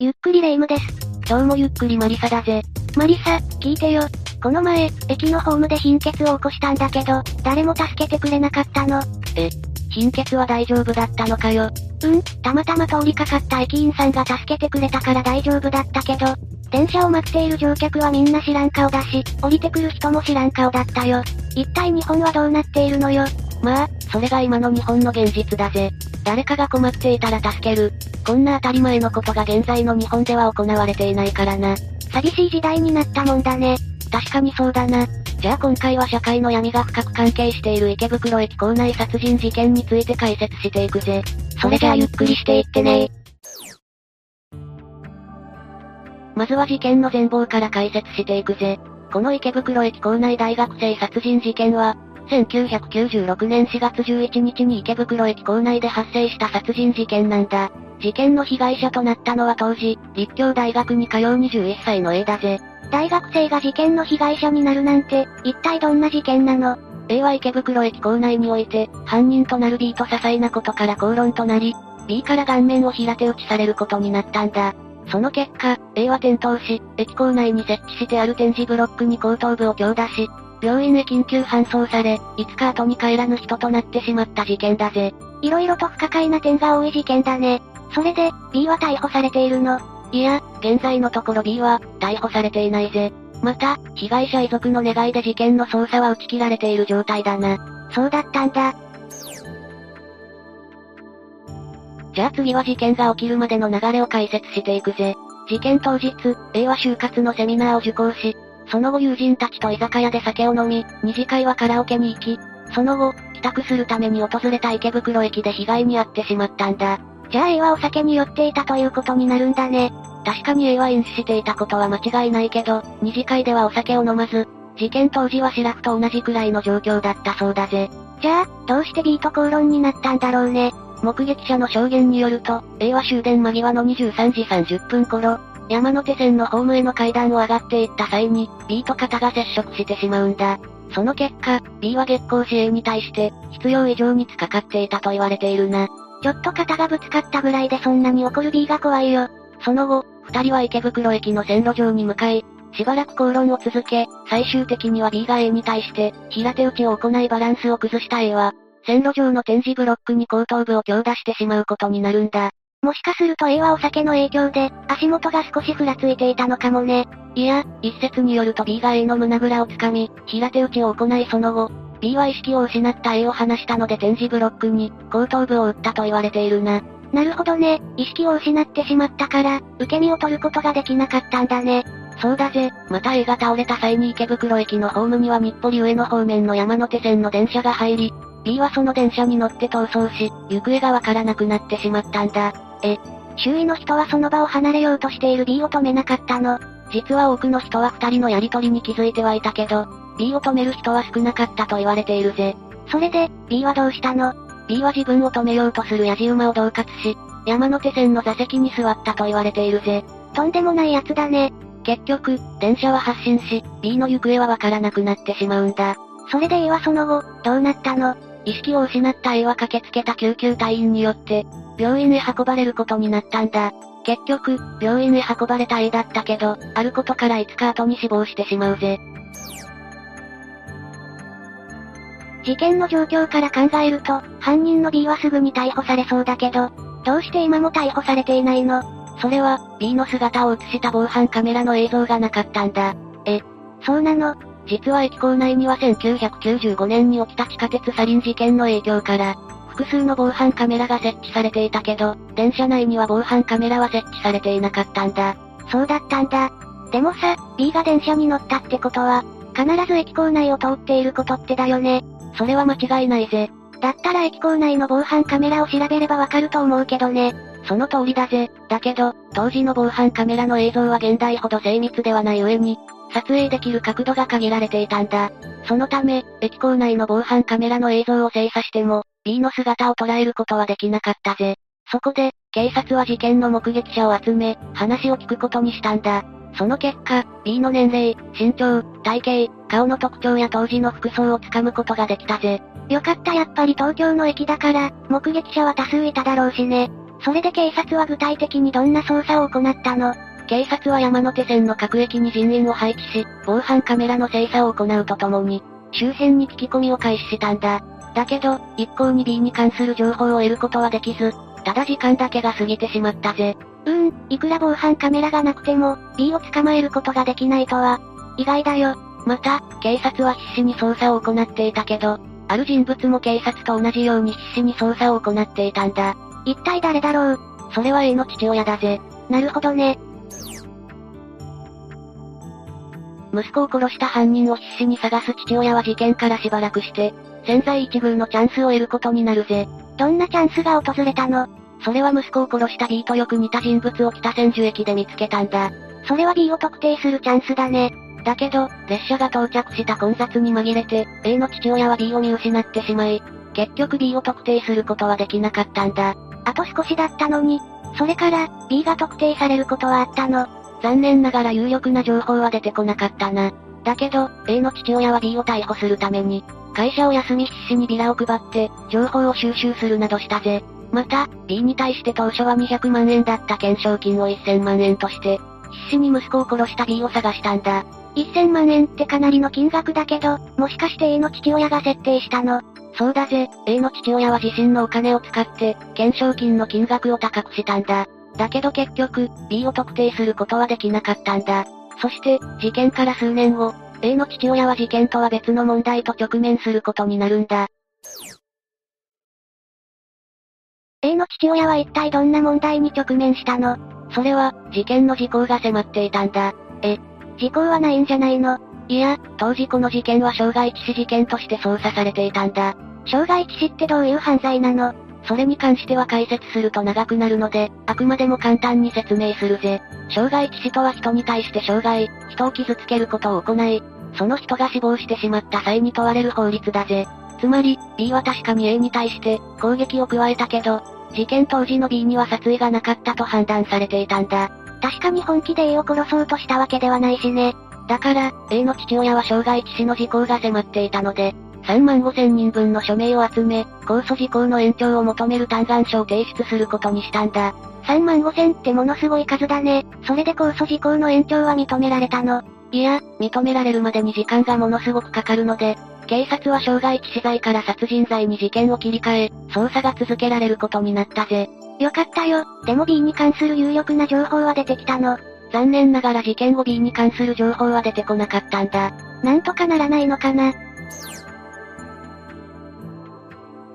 ゆっくりレ夢ムです。今日もゆっくりマリサだぜ。マリサ、聞いてよ。この前、駅のホームで貧血を起こしたんだけど、誰も助けてくれなかったの。え、貧血は大丈夫だったのかよ。うん、たまたま通りかかった駅員さんが助けてくれたから大丈夫だったけど、電車を待っている乗客はみんな知らん顔だし、降りてくる人も知らん顔だったよ。一体日本はどうなっているのよ。まあ、それが今の日本の現実だぜ。誰かが困っていたら助ける。こんな当たり前のことが現在の日本では行われていないからな。寂しい時代になったもんだね。確かにそうだな。じゃあ今回は社会の闇が深く関係している池袋駅構内殺人事件について解説していくぜ。それじゃあゆっくりしていってねまずは事件の全貌から解説していくぜ。この池袋駅構内大学生殺人事件は、1996年4月11日に池袋駅構内で発生した殺人事件なんだ。事件の被害者となったのは当時、立教大学に通う21歳の A だぜ。大学生が事件の被害者になるなんて、一体どんな事件なの ?A は池袋駅構内において、犯人となる B と些細なことから口論となり、B から顔面を平手打ちされることになったんだ。その結果、A は転倒し、駅構内に設置してある展示ブロックに後頭部を強打し、病院へ緊急搬送され、いつか後に帰らぬ人となってしまった事件だぜ。色々と不可解な点が多い事件だね。それで、B は逮捕されているの。いや、現在のところ B は、逮捕されていないぜ。また、被害者遺族の願いで事件の捜査は打ち切られている状態だな。そうだったんだ。じゃあ次は事件が起きるまでの流れを解説していくぜ。事件当日、A は就活のセミナーを受講し、その後友人たちと居酒屋で酒を飲み、二次会はカラオケに行き、その後、帰宅するために訪れた池袋駅で被害に遭ってしまったんだ。じゃあ A はお酒に酔っていたということになるんだね。確かに A は飲酒していたことは間違いないけど、二次会ではお酒を飲まず、事件当時はシラフと同じくらいの状況だったそうだぜ。じゃあ、どうして B と口論になったんだろうね。目撃者の証言によると、A は終電間際の23時30分頃、山手線のホームへの階段を上がっていった際に、B と肩が接触してしまうんだ。その結果、B は月光市 A に対して、必要以上に突っかかっていたと言われているな。ちょっと肩がぶつかったぐらいでそんなに怒る B が怖いよ。その後、二人は池袋駅の線路上に向かい、しばらく口論を続け、最終的には B が A に対して、平手打ちを行いバランスを崩した A は、線路上の展示ブロックに後頭部を強打してしまうことになるんだ。もしかすると A はお酒の影響で、足元が少しふらついていたのかもね。いや、一説によると B が A の胸ぐらをつかみ、平手打ちを行いその後、B は意識を失った A を離したので展示ブロックに、後頭部を打ったと言われているな。なるほどね、意識を失ってしまったから、受け身を取ることができなかったんだね。そうだぜ、また A が倒れた際に池袋駅のホームには日暮里上野方面の山手線の電車が入り、B はその電車に乗って逃走し、行方がわからなくなってしまったんだ。え、周囲の人はその場を離れようとしている B を止めなかったの。実は多くの人は二人のやりとりに気づいてはいたけど、B を止める人は少なかったと言われているぜ。それで、B はどうしたの ?B は自分を止めようとするヤジ馬を恫喝し、山手線の座席に座ったと言われているぜ。とんでもない奴だね。結局、電車は発進し、B の行方はわからなくなってしまうんだ。それで A はその後、どうなったの？意識を失った A は駆けつけた救急隊員によって、病院へ運ばれることになったんだ。結局、病院へ運ばれた A だったけど、あることから5日後に死亡してしまうぜ。事件の状況から考えると、犯人の B はすぐに逮捕されそうだけど、どうして今も逮捕されていないの？それは、B の姿を映した防犯カメラの映像がなかったんだ。え、そうなの？実は駅構内には1995年に起きた地下鉄サリン事件の影響から、複数の防犯カメラが設置されていたけど、電車内には防犯カメラは設置されていなかったんだ。そうだったんだ。でもさ、B が電車に乗ったってことは、必ず駅構内を通っていることってだよね。それは間違いないぜ。だったら駅構内の防犯カメラを調べればわかると思うけどね。その通りだぜ。だけど、当時の防犯カメラの映像は現代ほど精密ではない上に、撮影できる角度が限られていたんだ。そのため、駅構内の防犯カメラの映像を精査しても、B の姿を捉えることはできなかったぜ。そこで、警察は事件の目撃者を集め、話を聞くことにしたんだ。その結果、B の年齢、身長、体型、顔の特徴や当時の服装をつかむことができたぜ。よかったやっぱり東京の駅だから、目撃者は多数いただろうしね。それで警察は具体的にどんな捜査を行ったの？警察は山手線の各駅に人員を配置し、防犯カメラの精査を行うとともに、周辺に聞き込みを開始したんだ。だけど、一向に B に関する情報を得ることはできず、ただ時間だけが過ぎてしまったぜ。うーん、いくら防犯カメラがなくても、B を捕まえることができないとは、意外だよ。また、警察は必死に捜査を行っていたけど、ある人物も警察と同じように必死に捜査を行っていたんだ。一体誰だろう？それは A の父親だぜ。なるほどね。息子を殺した犯人を必死に探す父親は事件からしばらくして、潜在一遇のチャンスを得ることになるぜ。どんなチャンスが訪れたの？それは息子を殺した B とよく似た人物を北千住駅で見つけたんだ。それは B を特定するチャンスだね。だけど、列車が到着した混雑に紛れて、A の父親は B を見失ってしまい、結局 B を特定することはできなかったんだ。あと少しだったのに、それから、B が特定されることはあったの。残念ながら有力な情報は出てこなかったな。だけど、A の父親は B を逮捕するために、会社を休み必死にビラを配って、情報を収集するなどしたぜ。また、B に対して当初は200万円だった懸賞金を1000万円として、必死に息子を殺した B を探したんだ。1000万円ってかなりの金額だけど、もしかして A の父親が設定したの？そうだぜ、A の父親は自身のお金を使って、懸賞金の金額を高くしたんだ。だけど結局、B を特定することはできなかったんだ。そして、事件から数年後、A の父親は事件とは別の問題と直面することになるんだ。A の父親は一体どんな問題に直面したの？それは、事件の時効が迫っていたんだ。え、時効はないんじゃないの？いや、当時この事件は傷害致死事件として捜査されていたんだ。傷害致死ってどういう犯罪なの？それに関しては解説すると長くなるので、あくまでも簡単に説明するぜ。傷害致死とは人に対して傷害、人を傷つけることを行い、その人が死亡してしまった際に問われる法律だぜ。つまり、B は確かに A に対して攻撃を加えたけど、事件当時の B には殺意がなかったと判断されていたんだ。確かに本気で A を殺そうとしたわけではないしね。だから、A の父親は傷害致死の時効が迫っていたので、3万5千人分の署名を集め、控訴時効の延長を求める嘆願書を提出することにしたんだ。3万5千ってものすごい数だね。それで控訴時効の延長は認められたの？いや、認められるまでに時間がものすごくかかるので、警察は傷害致死罪から殺人罪に事件を切り替え、捜査が続けられることになったぜ。よかったよ。でも B に関する有力な情報は出てきたの。残念ながら事件後 B に関する情報は出てこなかったんだ。なんとかならないのかな。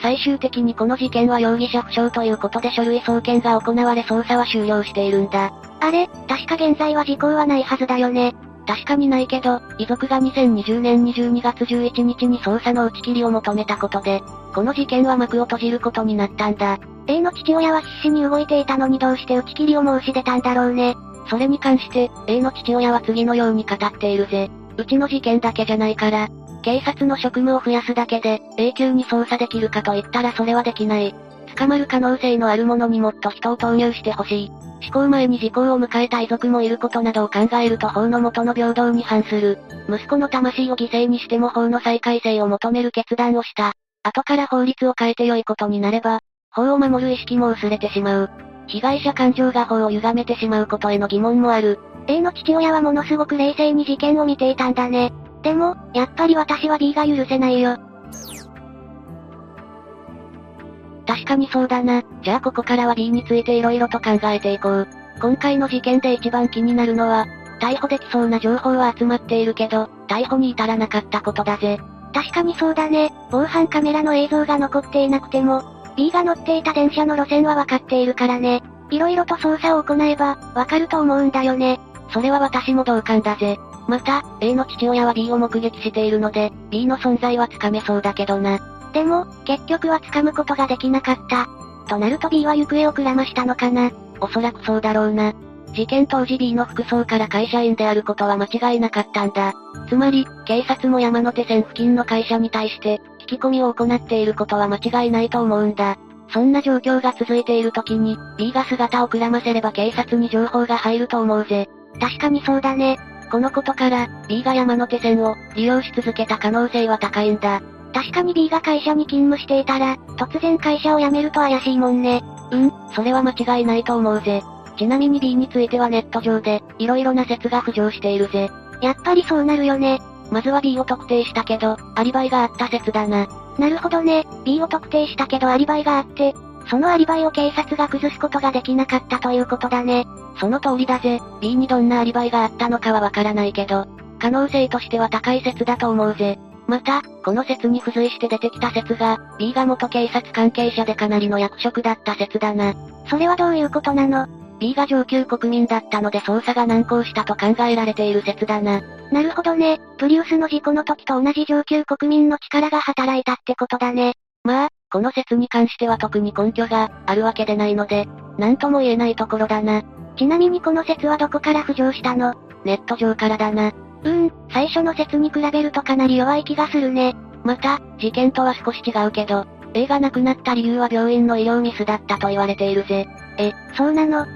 最終的にこの事件は容疑者不詳ということで書類送検が行われ捜査は終了しているんだ。あれ、確か現在は時効はないはずだよね。確かにないけど、遺族が2020年22月11日に捜査の打ち切りを求めたことで、この事件は幕を閉じることになったんだ。A の父親は必死に動いていたのにどうして打ち切りを申し出たんだろうね。それに関して、A の父親は次のように語っているぜ。うちの事件だけじゃないから、警察の職務を増やすだけで、永久に捜査できるかと言ったらそれはできない。捕まる可能性のあるものにもっと人を投入してほしい。思考前に時効を迎えた遺族もいることなどを考えると法の元の平等に反する。息子の魂を犠牲にしても法の再改正を求める決断をした。後から法律を変えて良いことになれば、法を守る意識も薄れてしまう。被害者感情が法を歪めてしまうことへの疑問もある。A の父親はものすごく冷静に事件を見ていたんだね。でも、やっぱり私は B が許せないよ。確かにそうだな。じゃあここからは B について色々と考えていこう。今回の事件で一番気になるのは、逮捕できそうな情報は集まっているけど、逮捕に至らなかったことだぜ。確かにそうだね。防犯カメラの映像が残っていなくても、B が乗っていた電車の路線はわかっているからね。色々と捜査を行えば、わかると思うんだよね。それは私も同感だぜ。また、A の父親は B を目撃しているので、B の存在はつかめそうだけどな。でも、結局は掴むことができなかった。となると B は行方をくらましたのかな。おそらくそうだろうな。事件当時 B の服装から会社員であることは間違いなかったんだ。つまり、警察も山手線付近の会社に対して、聞き込みを行っていることは間違いないと思うんだ。そんな状況が続いている時に、B が姿をくらませれば警察に情報が入ると思うぜ。確かにそうだね。このことから、B が山手線を利用し続けた可能性は高いんだ。確かに B が会社に勤務していたら、突然会社を辞めると怪しいもんね。うん、それは間違いないと思うぜ。ちなみに B についてはネット上で、色々な説が浮上しているぜ。やっぱりそうなるよね。まずは B を特定したけど、アリバイがあった説だな。なるほどね。B を特定したけどアリバイがあって、そのアリバイを警察が崩すことができなかったということだね。その通りだぜ。B にどんなアリバイがあったのかはわからないけど、可能性としては高い説だと思うぜ。また、この説に付随して出てきた説が、B が元警察関係者でかなりの役職だった説だな。それはどういうことなの ?B が上級国民だったので捜査が難航したと考えられている説だな。なるほどね。プリウスの事故の時と同じ上級国民の力が働いたってことだね。まあ、この説に関しては特に根拠があるわけでないので、なんとも言えないところだな。ちなみにこの説はどこから浮上したの？ネット上からだな。うーん、最初の説に比べるとかなり弱い気がするね。また、事件とは少し違うけど、A が亡くなった理由は病院の医療ミスだったと言われているぜ。え、そうなの？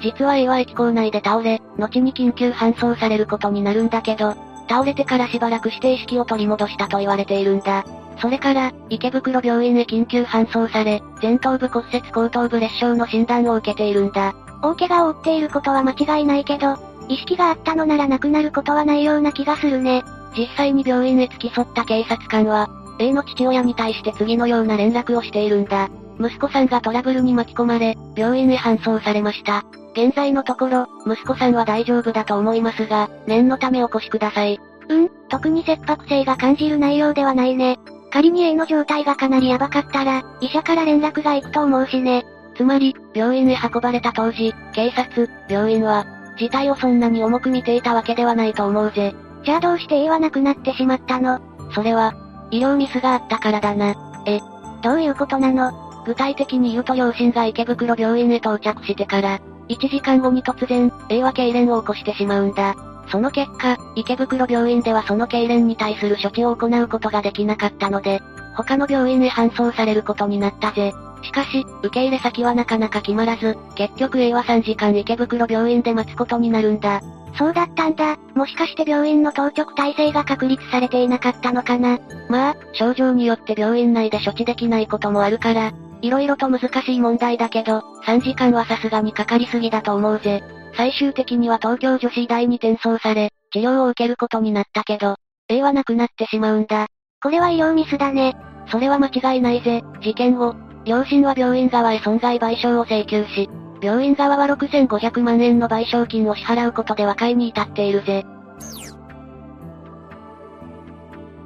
実は A は駅構内で倒れ、後に緊急搬送されることになるんだけど、倒れてからしばらくして意識を取り戻したと言われているんだ。それから、池袋病院へ緊急搬送され、前頭部骨折後頭部裂傷の診断を受けているんだ。大怪我を負っていることは間違いないけど、意識があったのなら亡くなることはないような気がするね。実際に病院へ付き添った警察官は、A の父親に対して次のような連絡をしているんだ。息子さんがトラブルに巻き込まれ、病院へ搬送されました。現在のところ、息子さんは大丈夫だと思いますが、念のためお越しください。うん、特に切迫性が感じる内容ではないね。仮に A の状態がかなりヤバかったら、医者から連絡が行くと思うしね。つまり、病院へ運ばれた当時、警察、病院は、事態をそんなに重く見ていたわけではないと思うぜ。じゃあどうして A は亡くなってしまったの？それは、医療ミスがあったからだな。え、どういうことなの？具体的に言うと両親が池袋病院へ到着してから、1時間後に突然、A は痙攣を起こしてしまうんだ。その結果、池袋病院ではその痙攣に対する処置を行うことができなかったので、他の病院へ搬送されることになったぜ。しかし、受け入れ先はなかなか決まらず、結局 A は3時間池袋病院で待つことになるんだ。そうだったんだ。もしかして病院の当直体制が確立されていなかったのかな。まあ、症状によって病院内で処置できないこともあるから、色々と難しい問題だけど、3時間はさすがにかかりすぎだと思うぜ。最終的には東京女子医大に転送され、治療を受けることになったけど、A は亡くなってしまうんだ。これは医療ミスだね。それは間違いないぜ。事件後、両親は病院側へ損害賠償を請求し、病院側は6500万円の賠償金を支払うことで和解に至っているぜ。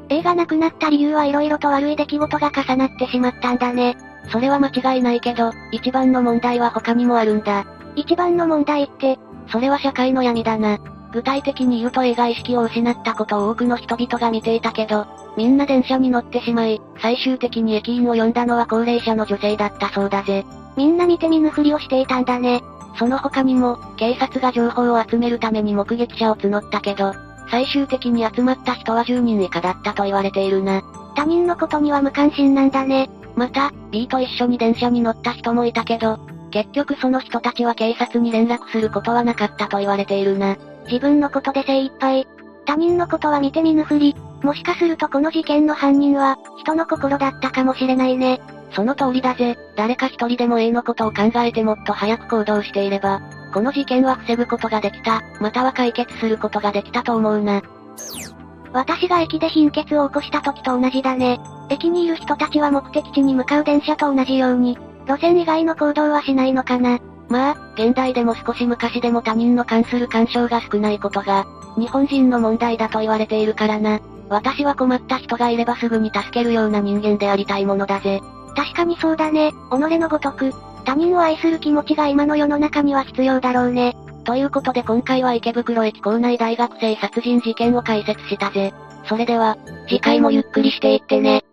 A が亡くなった理由は色々と悪い出来事が重なってしまったんだね。それは間違いないけど、一番の問題は他にもあるんだ。一番の問題って、それは社会の闇だな。具体的に言うと A が意識を失ったことを多くの人々が見ていたけど、みんな電車に乗ってしまい、最終的に駅員を呼んだのは高齢者の女性だったそうだぜ。みんな見て見ぬふりをしていたんだね。その他にも、警察が情報を集めるために目撃者を募ったけど、最終的に集まった人は10人以下だったと言われているな。他人のことには無関心なんだね。また、B と一緒に電車に乗った人もいたけど、結局その人たちは警察に連絡することはなかったと言われているな。自分のことで精一杯。他人のことは見て見ぬふり。もしかするとこの事件の犯人は、人の心だったかもしれないね。その通りだぜ。誰か一人でも A のことを考えてもっと早く行動していれば、この事件は防ぐことができた、または解決することができたと思うな。私が駅で貧血を起こした時と同じだね。駅にいる人たちは目的地に向かう電車と同じように、路線以外の行動はしないのかな。まあ、現代でも少し昔でも他人の関する干渉が少ないことが、日本人の問題だと言われているからな。私は困った人がいればすぐに助けるような人間でありたいものだぜ。確かにそうだね、己のごとく、他人を愛する気持ちが今の世の中には必要だろうね。ということで今回は池袋駅構内大学生殺人事件を解説したぜ。それでは、次回もゆっくりしていってね。